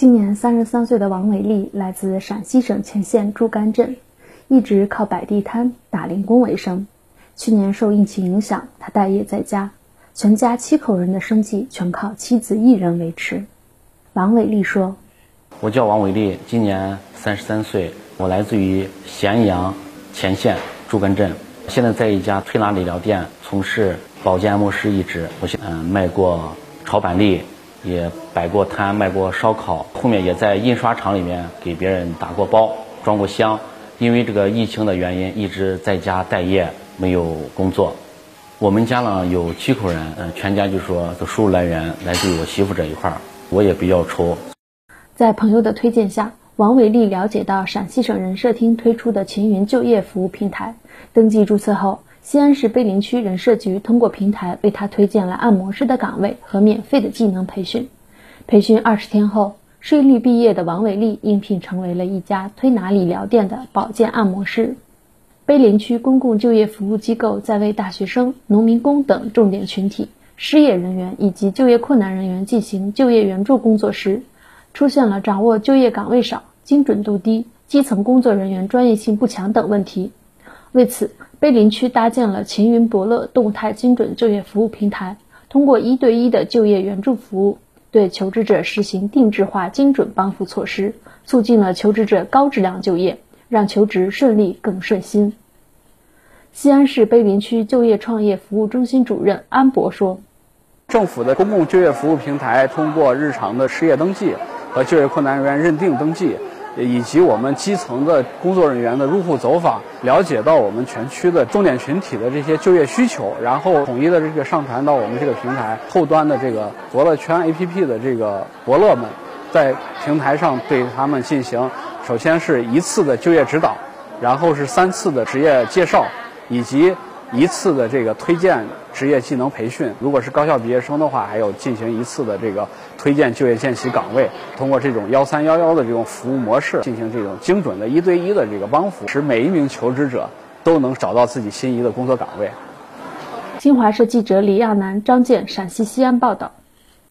今年三十三岁的王伟丽来自陕西省乾县朱干镇，一直靠摆地摊、打零工为生。去年受疫情影响，他待业在家，全家七口人的生计全靠妻子一人维持。王伟丽说：“我叫王伟丽，今年三十三岁，我来自于咸阳乾县朱干镇，现在在一家推拿理疗店从事保健按摩师一职。我嗯卖过炒板栗。”也摆过摊，卖过烧烤，后面也在印刷厂里面给别人打过包、装过箱。因为这个疫情的原因，一直在家待业，没有工作。我们家呢有七口人，嗯，全家就说的收入来源来自于我媳妇这一块儿，我也比较愁。在朋友的推荐下，王伟丽了解到陕西省人社厅推出的秦云就业服务平台，登记注册后。西安市碑林区人社局通过平台为他推荐了按摩师的岗位和免费的技能培训。培训二十天后，顺利毕业的王伟丽应聘成为了一家推拿理疗店的保健按摩师。碑林区公共就业服务机构在为大学生、农民工等重点群体、失业人员以及就业困难人员进行就业援助工作时，出现了掌握就业岗位少、精准度低、基层工作人员专业性不强等问题。为此，碑林区搭建了秦云伯乐动态精准就业服务平台，通过一对一的就业援助服务，对求职者实行定制化精准帮扶措施，促进了求职者高质量就业，让求职顺利更顺心。西安市碑林区就业创业服务中心主任安博说：“政府的公共就业服务平台通过日常的失业登记和就业困难人员认定登记。”以及我们基层的工作人员的入户走访，了解到我们全区的重点群体的这些就业需求，然后统一的这个上传到我们这个平台后端的这个伯乐圈 APP 的这个伯乐们，在平台上对他们进行，首先是一次的就业指导，然后是三次的职业介绍，以及。一次的这个推荐职业技能培训，如果是高校毕业生的话，还有进行一次的这个推荐就业见习岗位。通过这种幺三幺幺的这种服务模式，进行这种精准的一对一的这个帮扶，使每一名求职者都能找到自己心仪的工作岗位。新华社记者李亚楠、张健，陕西西安报道。